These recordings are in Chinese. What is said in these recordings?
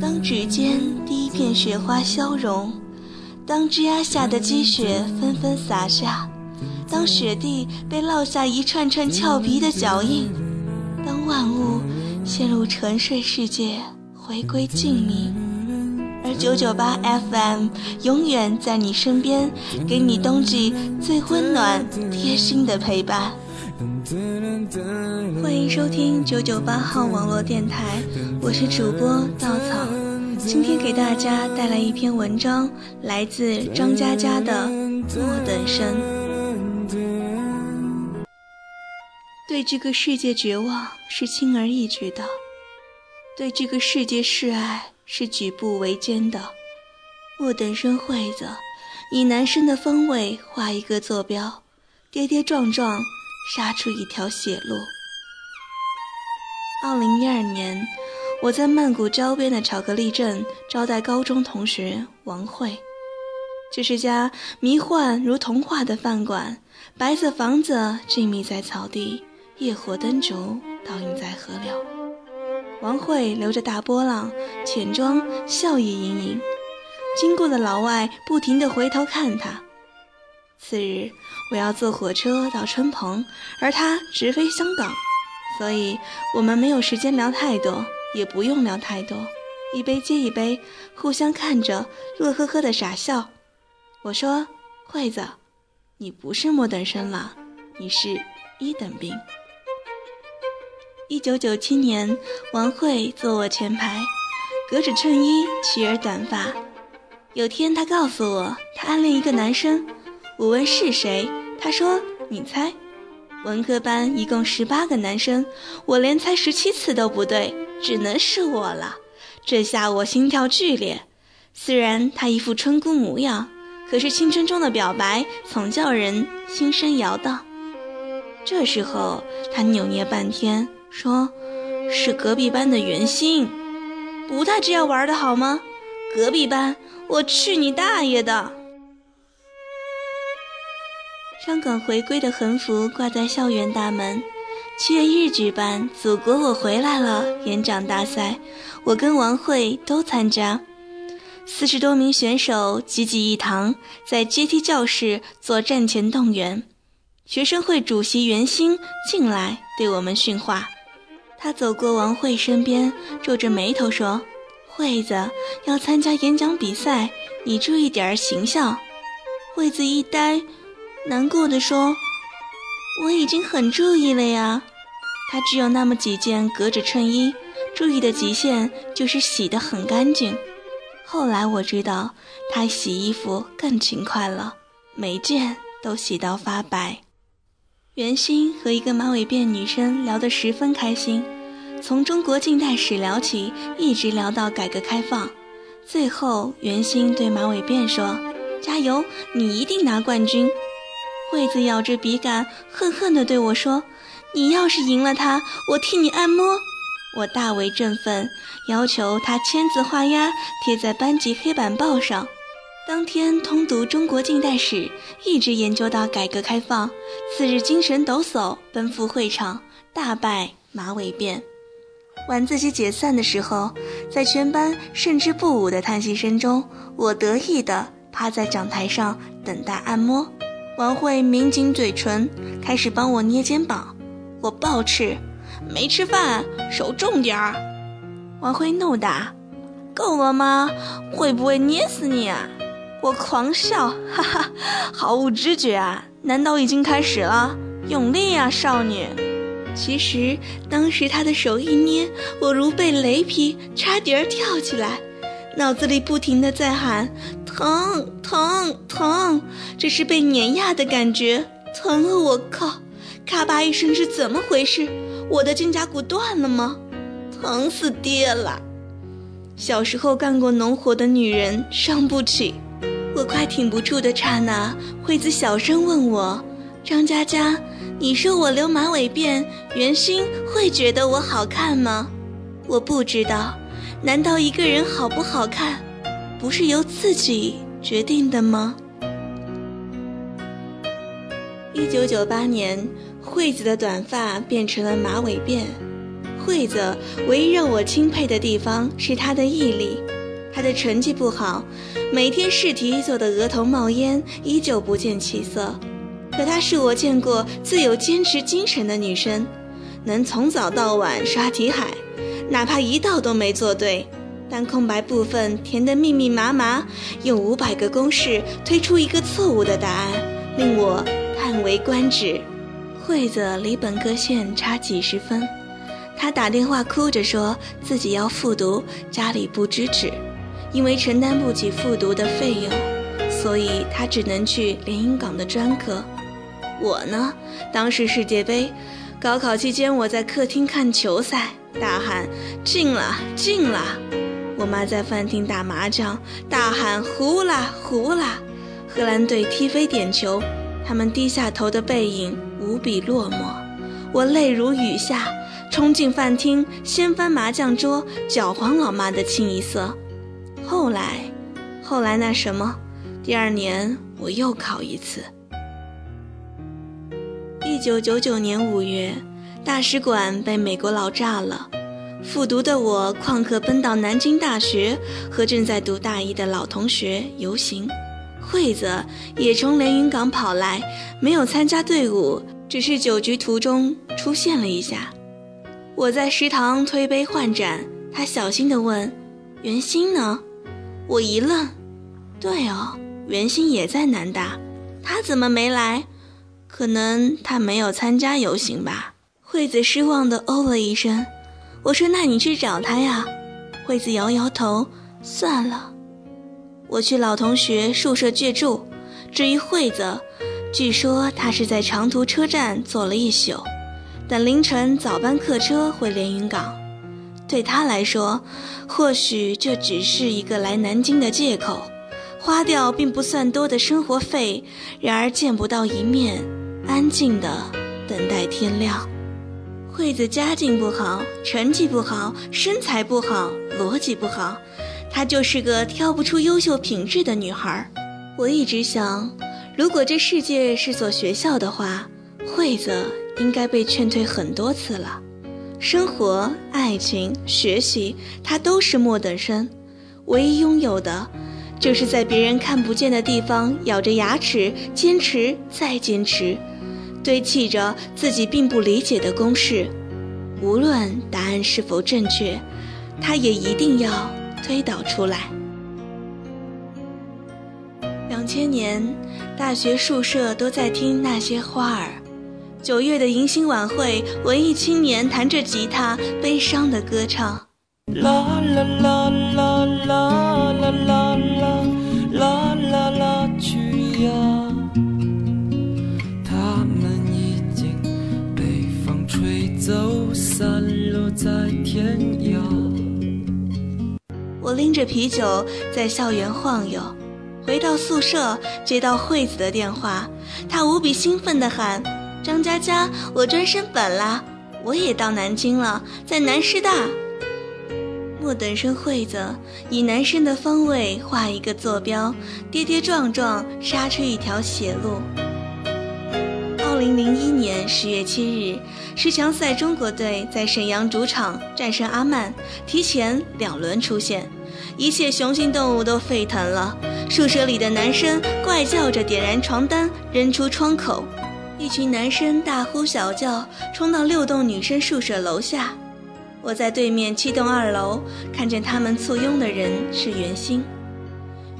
当指尖第一片雪花消融，当枝桠下的积雪纷纷洒下，当雪地被烙下一串串俏皮的脚印，当万物陷入沉睡世界，回归静谧，而九九八 FM 永远在你身边，给你冬季最温暖贴心的陪伴。欢迎收听九九八号网络电台，我是主播稻草。今天给大家带来一篇文章，来自张嘉佳的《莫等生》。对这个世界绝望是轻而易举的，对这个世界示爱是举步维艰的。莫等生惠子，以男生的方位画一个坐标，跌跌撞撞。杀出一条血路。二零一二年，我在曼谷郊边的巧克力镇招待高中同学王慧。这是家迷幻如童话的饭馆，白色房子静谧在草地，夜火灯烛倒映在河流。王慧留着大波浪，浅妆，笑意盈盈。经过的老外不停地回头看她。次日，我要坐火车到春蓬，而他直飞香港，所以我们没有时间聊太多，也不用聊太多，一杯接一杯，互相看着，乐呵呵的傻笑。我说：“惠子，你不是末等生了，你是一等兵。”一九九七年，王慧坐我前排，格子衬衣，齐耳短发。有天，她告诉我，她暗恋一个男生。我问是谁，他说：“你猜。”文科班一共十八个男生，我连猜十七次都不对，只能是我了。这下我心跳剧烈。虽然他一副春姑模样，可是青春中的表白总叫人心生摇荡。这时候他扭捏半天，说：“是隔壁班的袁心，不带这样玩的好吗？隔壁班，我去你大爷的！”香港回归的横幅挂在校园大门。七月一日举办“祖国我回来了”演讲大赛，我跟王慧都参加。四十多名选手济济一堂，在阶梯教室做战前动员。学生会主席袁兴进来对我们训话。他走过王慧身边，皱着眉头说：“慧子要参加演讲比赛，你注意点形象。”慧子一呆。难过的说：“我已经很注意了呀。他只有那么几件格子衬衣，注意的极限就是洗得很干净。后来我知道，他洗衣服更勤快了，每件都洗到发白。”袁心和一个马尾辫女生聊得十分开心，从中国近代史聊起，一直聊到改革开放。最后，袁心对马尾辫说：“加油，你一定拿冠军。”惠子咬着笔杆，恨恨地对我说：“你要是赢了他，我替你按摩。”我大为振奋，要求他签字画押，贴在班级黑板报上。当天通读中国近代史，一直研究到改革开放。次日精神抖擞，奔赴会场，大败马尾辫。晚自习解散的时候，在全班胜之不武的叹息声中，我得意地趴在讲台上等待按摩。王慧抿紧嘴唇，开始帮我捏肩膀。我暴斥：“没吃饭，手重点儿！”王慧怒打：“够了吗？会不会捏死你啊？”我狂笑：“哈哈，毫无知觉啊！难道已经开始了？用力啊，少女！”其实当时他的手一捏，我如被雷劈，差点儿跳起来，脑子里不停的在喊。疼疼疼！这是被碾压的感觉，疼了！我靠！咔吧一声是怎么回事？我的肩胛骨断了吗？疼死爹了！小时候干过农活的女人伤不起。我快挺不住的刹那，惠子小声问我：“张佳佳，你说我留马尾辫，袁心会觉得我好看吗？”我不知道。难道一个人好不好看？不是由自己决定的吗？一九九八年，惠子的短发变成了马尾辫。惠子唯一让我钦佩的地方是她的毅力。她的成绩不好，每天试题做的额头冒烟，依旧不见起色。可她是我见过最有坚持精神的女生，能从早到晚刷题海，哪怕一道都没做对，但空白部分填得密密麻麻，用五百个公式推出一个错误的答案，令我。叹为观止，惠子离本科线差几十分，她打电话哭着说自己要复读，家里不支持，因为承担不起复读的费用，所以她只能去连云港的专科。我呢，当时世界杯，高考期间我在客厅看球赛，大喊进了进了；我妈在饭厅打麻将，大喊胡啦胡啦；荷兰队踢飞点球。他们低下头的背影无比落寞，我泪如雨下，冲进饭厅，掀翻麻将桌，搅黄老妈的清一色。后来，后来那什么，第二年我又考一次。一九九九年五月，大使馆被美国佬炸了，复读的我旷课奔到南京大学，和正在读大一的老同学游行。惠子也从连云港跑来，没有参加队伍，只是酒局途中出现了一下。我在食堂推杯换盏，他小心地问：“袁心呢？”我一愣：“对哦，袁心也在南大，他怎么没来？可能他没有参加游行吧。”惠子失望地哦了一声。我说：“那你去找他呀。”惠子摇摇头：“算了。”我去老同学宿舍借住，至于惠子，据说她是在长途车站坐了一宿，等凌晨早班客车回连云港。对她来说，或许这只是一个来南京的借口，花掉并不算多的生活费，然而见不到一面，安静的等待天亮。惠子家境不好，成绩不好，身材不好，逻辑不好。她就是个挑不出优秀品质的女孩。我一直想，如果这世界是所学校的话，惠子应该被劝退很多次了。生活、爱情、学习，她都是末等生。唯一拥有的，就是在别人看不见的地方咬着牙齿坚持再坚持，堆砌着自己并不理解的公式，无论答案是否正确，他也一定要推导出来。两千年，大学宿舍都在听那些花儿。九月的迎新晚会，文艺青年弹着吉他，悲伤的歌唱。啦啦啦啦啦啦啦。走，散落在天涯。我拎着啤酒在校园晃悠，回到宿舍接到惠子的电话，她无比兴奋地喊：“张佳佳，我专升本啦，我也到南京了，在南师大。”末等生惠子以男生的方位画一个坐标，跌跌撞撞杀出一条血路。二零零一年十月七日，十强赛中国队在沈阳主场战胜阿曼，提前两轮出线。一切雄性动物都沸腾了，宿舍里的男生怪叫着点燃床单扔出窗口，一群男生大呼小叫冲到六栋女生宿舍楼下。我在对面七栋二楼看见他们簇拥的人是袁心，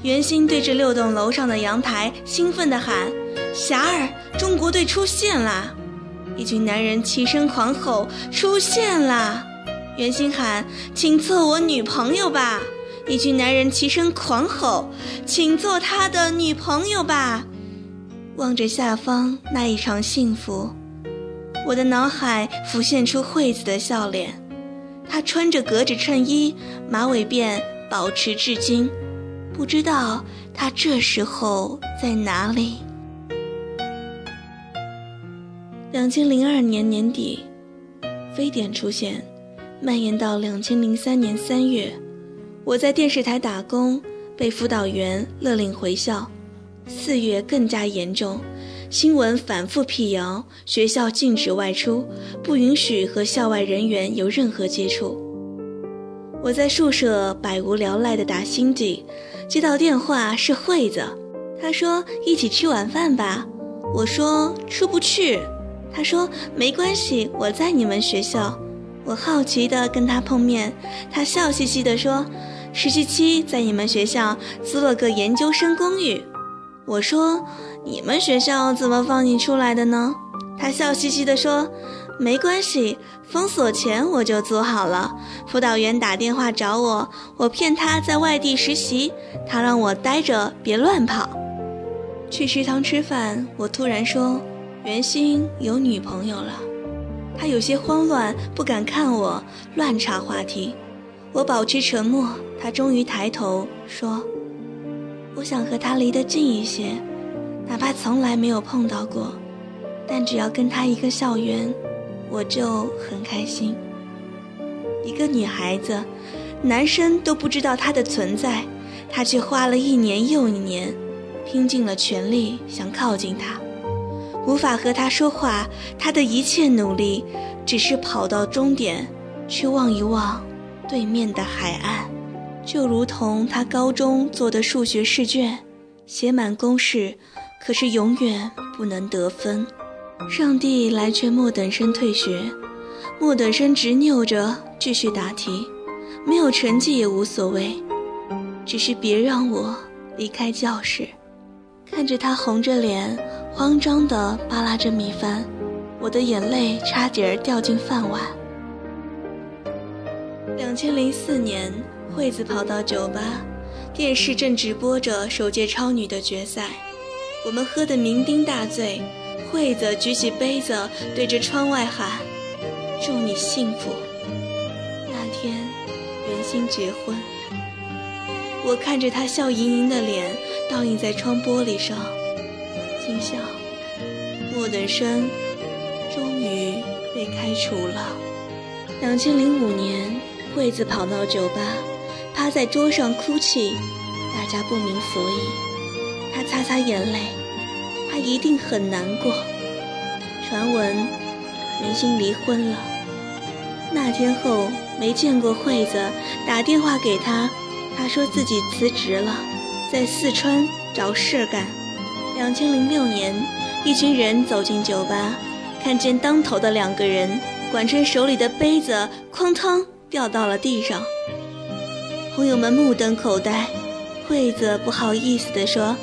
袁心对着六栋楼上的阳台兴奋地喊：“霞儿，中国队出现啦！”一群男人齐声狂吼：“出现啦！”袁心喊：“请做我女朋友吧！”一群男人齐声狂吼：“请做他的女朋友吧！”望着下方那一场幸福，我的脑海浮现出惠子的笑脸。她穿着格子衬衣，马尾辫保持至今。不知道她这时候在哪里。两千零二年年底，非典出现，蔓延到两千零三年三月。我在电视台打工，被辅导员勒令回校。四月更加严重，新闻反复辟谣，学校禁止外出，不允许和校外人员有任何接触。我在宿舍百无聊赖地打星际，接到电话是惠子，她说一起吃晚饭吧。我说出不去。他说没关系，我在你们学校。我好奇地跟他碰面，他笑嘻嘻地说。实习期在你们学校租了个研究生公寓，我说你们学校怎么放你出来的呢？他笑嘻嘻地说，没关系，封锁前我就租好了。辅导员打电话找我，我骗他在外地实习，他让我待着别乱跑。去食堂吃饭，我突然说袁心有女朋友了，他有些慌乱，不敢看我，乱插话题。我保持沉默，他终于抬头说：“我想和他离得近一些，哪怕从来没有碰到过，但只要跟他一个校园，我就很开心。”一个女孩子，男生都不知道她的存在，他却花了一年又一年，拼尽了全力想靠近她，无法和他说话，他的一切努力，只是跑到终点，去望一望。对面的海岸，就如同他高中做的数学试卷，写满公式，可是永远不能得分。上帝来劝莫等生退学，莫等生执拗着继续答题，没有成绩也无所谓，只是别让我离开教室。看着他红着脸，慌张地扒拉着米饭，我的眼泪差点儿掉进饭碗。两千零四年，惠子跑到酒吧，电视正直播着首届超女的决赛，我们喝得酩酊大醉，惠子举起杯子对着窗外喊：“祝你幸福。”那天，袁心结婚，我看着她笑盈盈的脸倒映在窗玻璃上，心想：莫等生终于被开除了。两千零五年。惠子跑到酒吧，趴在桌上哭泣，大家不明所以。他擦擦眼泪，他一定很难过。传闻袁心离婚了。那天后没见过惠子，打电话给他，他说自己辞职了，在四川找事干。两千零六年，一群人走进酒吧，看见当头的两个人，管春手里的杯子哐当。掉到了地上，朋友们目瞪口呆。惠子不好意思地说：“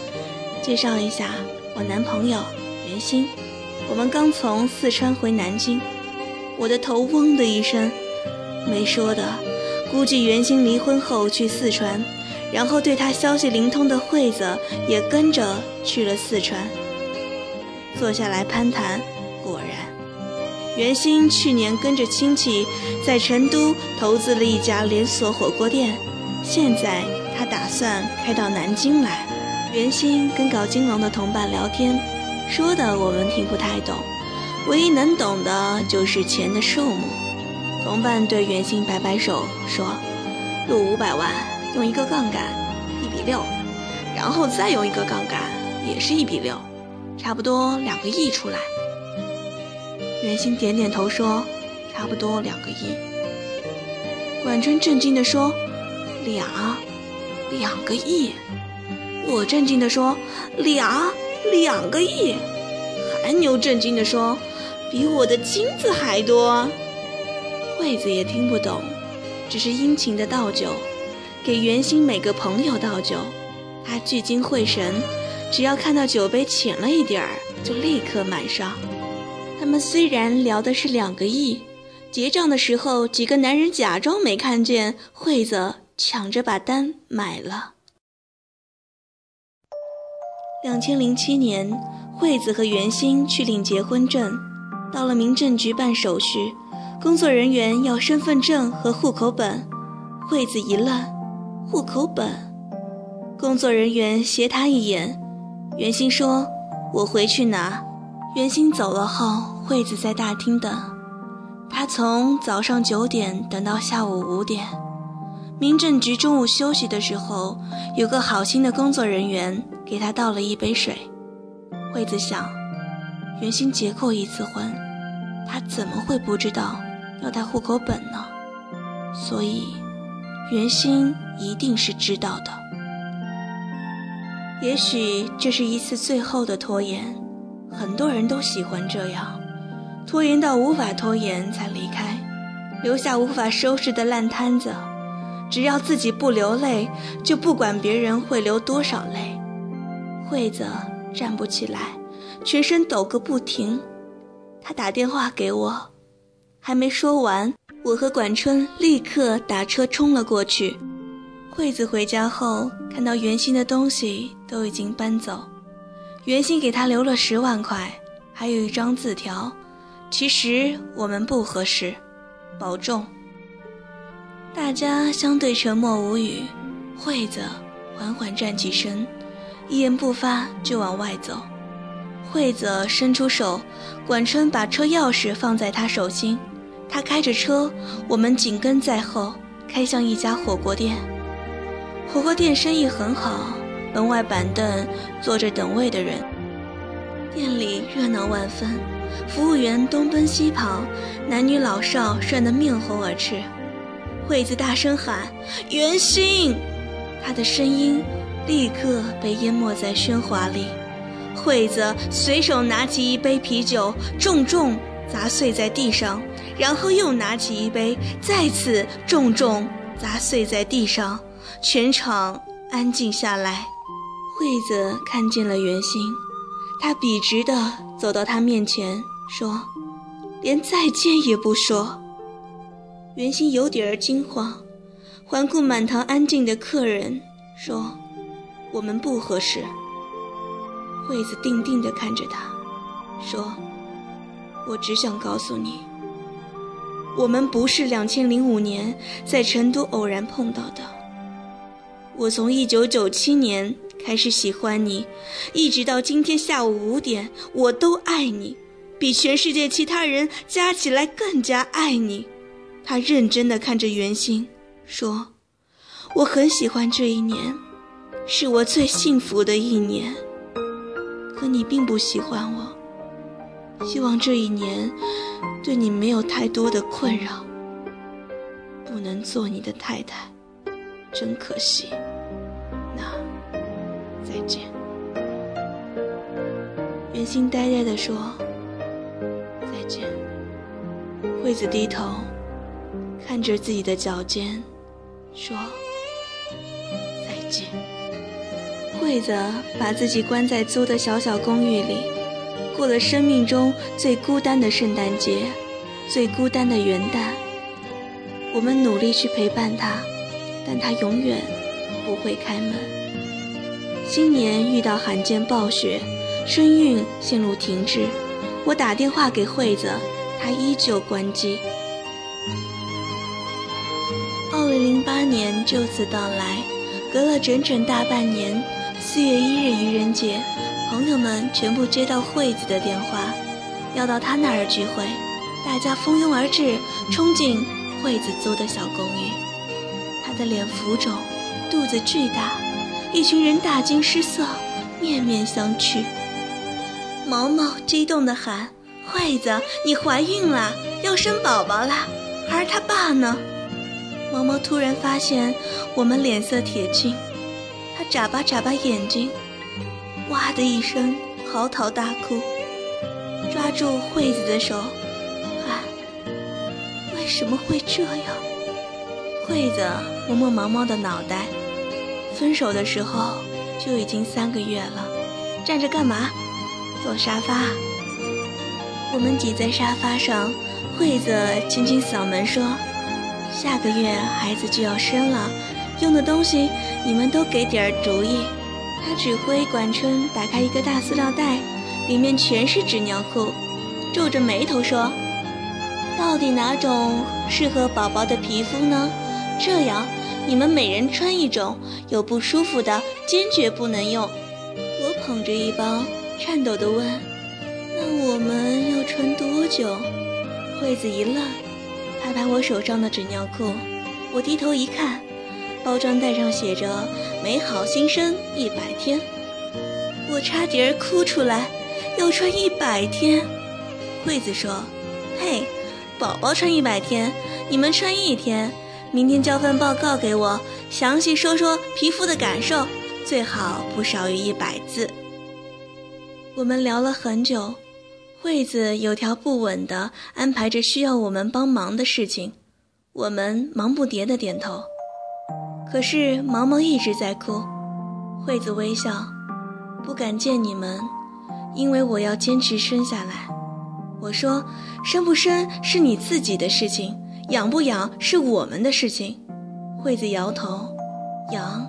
介绍一下，我男朋友袁鑫，我们刚从四川回南京。”我的头嗡的一声，没说的，估计袁鑫离婚后去四川，然后对他消息灵通的惠子也跟着去了四川。坐下来攀谈，果然。袁鑫去年跟着亲戚在成都投资了一家连锁火锅店，现在他打算开到南京来。袁鑫跟搞金融的同伴聊天，说的我们听不太懂，唯一能懂的就是钱的数目。同伴对袁鑫摆摆手说：“入五百万，用一个杠杆，一比六，然后再用一个杠杆，也是一比六，差不多两个亿出来。”袁心点点头说：“差不多两个亿。”管春震惊地说：“两，两个亿。”我震惊地说：“两，两个亿。”韩牛震惊地说：“比我的金子还多。”惠子也听不懂，只是殷勤的倒酒，给袁心每个朋友倒酒。他聚精会神，只要看到酒杯浅了一点儿，就立刻满上。他们虽然聊的是两个亿，结账的时候，几个男人假装没看见，惠子抢着把单买了。两千零七年，惠子和袁心去领结婚证，到了民政局办手续，工作人员要身份证和户口本，惠子一愣，户口本，工作人员斜他一眼，袁鑫说：“我回去拿。”袁鑫走了后，惠子在大厅等。他从早上九点等到下午五点。民政局中午休息的时候，有个好心的工作人员给他倒了一杯水。惠子想，袁心结过一次婚，他怎么会不知道要带户口本呢？所以，袁心一定是知道的。也许这是一次最后的拖延，很多人都喜欢这样，拖延到无法拖延才离开，留下无法收拾的烂摊子。只要自己不流泪，就不管别人会流多少泪。惠子站不起来，全身抖个不停。他打电话给我，还没说完，我和管春立刻打车冲了过去。惠子回家后，看到袁心的东西都已经搬走，袁心给他留了十万块，还有一张字条。其实我们不合适，保重。大家相对沉默无语，惠子缓缓站起身，一言不发就往外走。惠子伸出手，管春把车钥匙放在他手心，他开着车，我们紧跟在后，开向一家火锅店。火锅店生意很好，门外板凳坐着等位的人，店里热闹万分，服务员东奔西跑，男女老少涮得面红耳赤。惠子大声喊：“袁心！”他的声音立刻被淹没在喧哗里。惠子随手拿起一杯啤酒，重重砸碎在地上，然后又拿起一杯，再次重重砸碎在地上。全场安静下来，惠子看见了袁心，她笔直地走到他面前，说：“连再见也不说。”袁心有点儿惊慌，环顾满堂安静的客人，说：“我们不合适。”惠子定定地看着他，说：“我只想告诉你，我们不是两千零五年在成都偶然碰到的。”我从一九九七年开始喜欢你，一直到今天下午五点，我都爱你，比全世界其他人加起来更加爱你。他认真地看着袁心，说：“我很喜欢这一年，是我最幸福的一年。可你并不喜欢我，希望这一年对你没有太多的困扰。不能做你的太太。”真可惜，那再见。袁心呆呆地说：“再见。”惠子低头看着自己的脚尖，说：“再见。”惠子把自己关在租的小小公寓里，过了生命中最孤单的圣诞节，最孤单的元旦。我们努力去陪伴他。但他永远不会开门。新年遇到罕见暴雪，春运线路停滞，我打电话给惠子，她依旧关机。二零零八年就此到来，隔了整整大半年，四月一日愚人节，朋友们全部接到惠子的电话，要到她那儿聚会，大家蜂拥而至，冲进惠子租的小公寓。她的脸浮肿，肚子巨大，一群人大惊失色，面面相觑。毛毛激动地喊：“惠子，你怀孕了，要生宝宝了！而他爸呢？”毛毛突然发现我们脸色铁青，他眨巴眨巴眼睛，哇的一声嚎啕大哭，抓住惠子的手，啊：“为什么会这样？”惠子摸摸毛毛的脑袋，分手的时候就已经三个月了。站着干嘛？坐沙发。我们挤在沙发上，惠子清清嗓门说：“下个月孩子就要生了，用的东西你们都给点主意。”他指挥管春打开一个大塑料袋，里面全是纸尿裤，皱着眉头说：“到底哪种适合宝宝的皮肤呢？”这样，你们每人穿一种，有不舒服的坚决不能用。我捧着一包，颤抖地问：“那我们要穿多久？”惠子一愣，拍拍我手上的纸尿裤。我低头一看，包装袋上写着“美好新生一百天”。我差点哭出来，要穿一百天。惠子说：“嘿，宝宝穿一百天，你们穿一天。明天交份报告给我，详细说说皮肤的感受，最好不少于一百字。”我们聊了很久，惠子有条不紊地安排着需要我们帮忙的事情，我们忙不迭地点头。可是毛毛一直在哭，惠子微笑，不敢见你们，因为我要坚持生下来。我说，生不生是你自己的事情，养不养是我们的事情。惠子摇头，养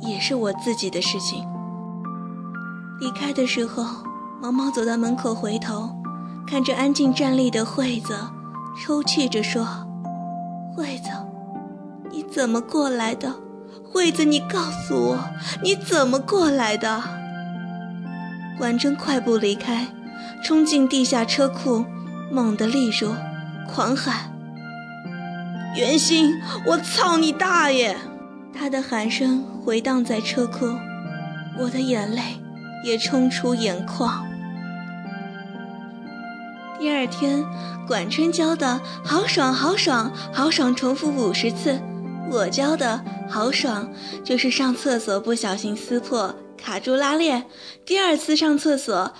也是我自己的事情。离开的时候，毛毛走到门口，回头看着安静站立的惠子，抽泣着说：“惠子，你怎么过来的？惠子，你告诉我，你怎么过来的？”婉珍快步离开，冲进地下车库，猛地立住，狂喊：“袁鑫，我操你大爷！”他的喊声回荡在车库，我的眼泪。也冲出眼眶。第二天，管春教的好爽好爽好爽，重复五十次。我教的好爽，就是上厕所不小心撕破，卡住拉链。第二次上厕所，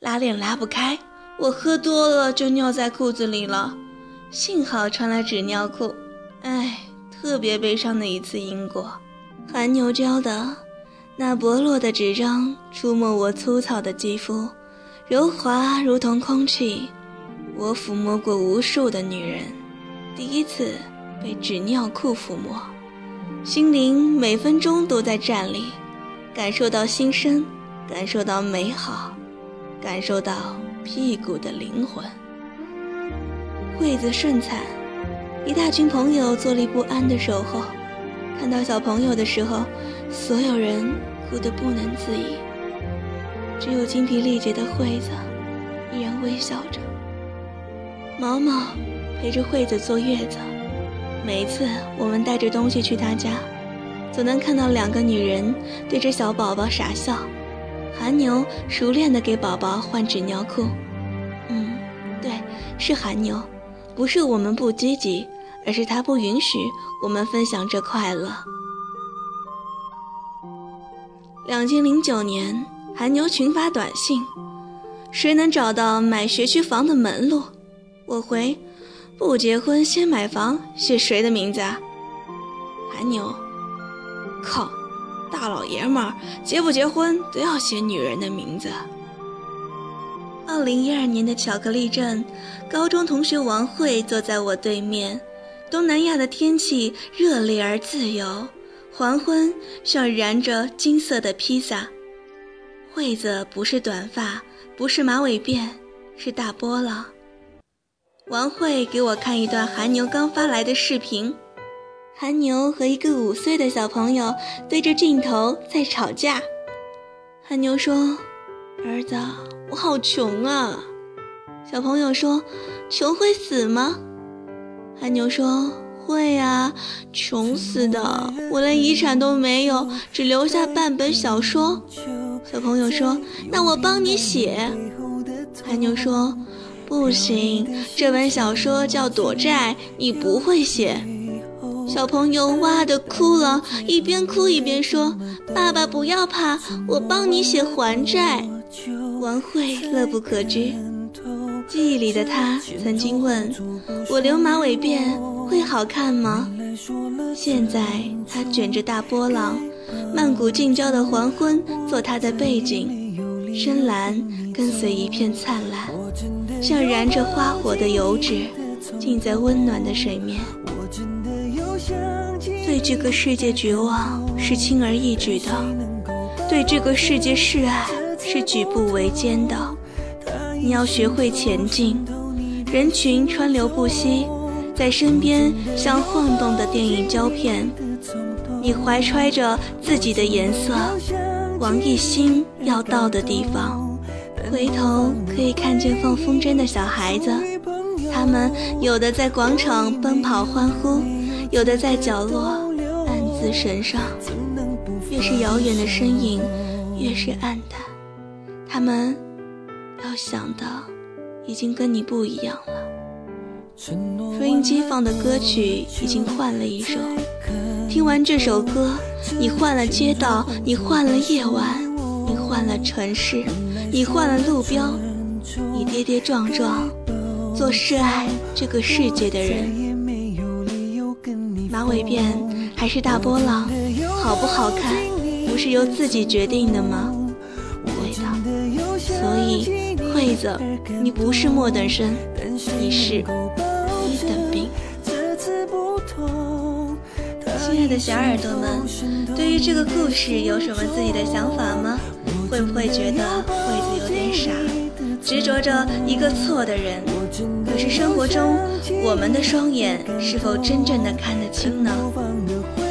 拉链拉不开，我喝多了就尿在裤子里了。幸好穿了纸尿裤。哎，特别悲伤的一次因果。韩牛教的。那薄弱的纸张触摸我粗糙的肌肤，柔滑如同空气。我抚摸过无数的女人，第一次被纸尿裤抚摸，心灵每分钟都在站立，感受到新生，感受到美好，感受到屁股的灵魂。惠子顺产，一大群朋友坐立不安的守候。看到小朋友的时候，所有人哭得不能自已，只有精疲力竭的惠子依然微笑着。毛毛陪着惠子坐月子，每一次我们带着东西去他家，总能看到两个女人对着小宝宝傻笑。韩牛熟练地给宝宝换纸尿裤，嗯，对，是韩牛，不是我们不积极。而是他不允许我们分享这快乐。两千零九年，韩牛群发短信：“谁能找到买学区房的门路？”我回：“不结婚先买房，写谁的名字啊？”韩牛：“靠，大老爷们儿结不结婚都要写女人的名字。”二零一二年的巧克力镇，高中同学王慧坐在我对面。东南亚的天气热烈而自由，黄昏像燃着金色的披萨。惠子不是短发，不是马尾辫，是大波浪。王慧给我看一段韩牛刚发来的视频，韩牛和一个五岁的小朋友对着镜头在吵架。韩牛说：“儿子，我好穷啊。”小朋友说：“穷会死吗？”韩牛说：“会啊，穷死的！我连遗产都没有，只留下半本小说。”小朋友说：“那我帮你写。”韩牛说：“不行，这本小说叫躲债，你不会写。”小朋友哇的哭了，一边哭一边说：“爸爸不要怕，我帮你写还债。”王慧乐不可支。记忆里的他曾经问我：“留马尾辫会好看吗？”现在他卷着大波浪，曼谷近郊的黄昏做他的背景，深蓝跟随一片灿烂，像燃着花火的油脂，浸在温暖的水面。对这个世界绝望是轻而易举的，对这个世界示爱是举步维艰的。你要学会前进，人群川流不息，在身边像晃动的电影胶片。你怀揣着自己的颜色，往一心要到的地方。回头可以看见放风筝的小孩子，他们有的在广场奔跑欢呼，有的在角落暗自神伤。越是遥远的身影，越是暗淡。他们。要想的已经跟你不一样了。收音机放的歌曲已经换了一首，听完这首歌，你换了街道，你换了夜晚，你换了城市，你换了路标，你跌跌撞撞，做深爱这个世界的人。马尾辫还是大波浪，好不好看，不是由自己决定的吗？对的，所以惠子，你不是末等生，你是一。等兵。亲爱的小耳朵们，对于这个故事有什么自己的想法吗？会不会觉得，执着着一个错的人？可是生活中，我们的双眼是否真正的看得清呢？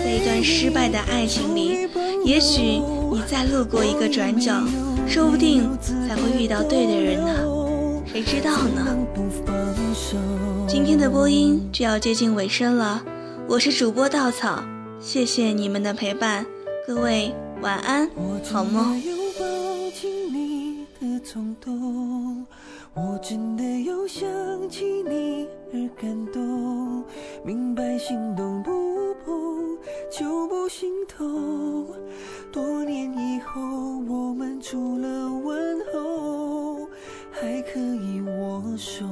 在一段失败的爱情里，也许你再路过一个转角，说不定才会遇到对的人呢？谁知道呢？今天的播音就要接近尾声了，我是主播稻草，谢谢你们的陪伴，各位晚安，好梦。冲动我真的又想起你而感动，明白心动不碰就不心痛。多年以后，我们除了问候，还可以握手。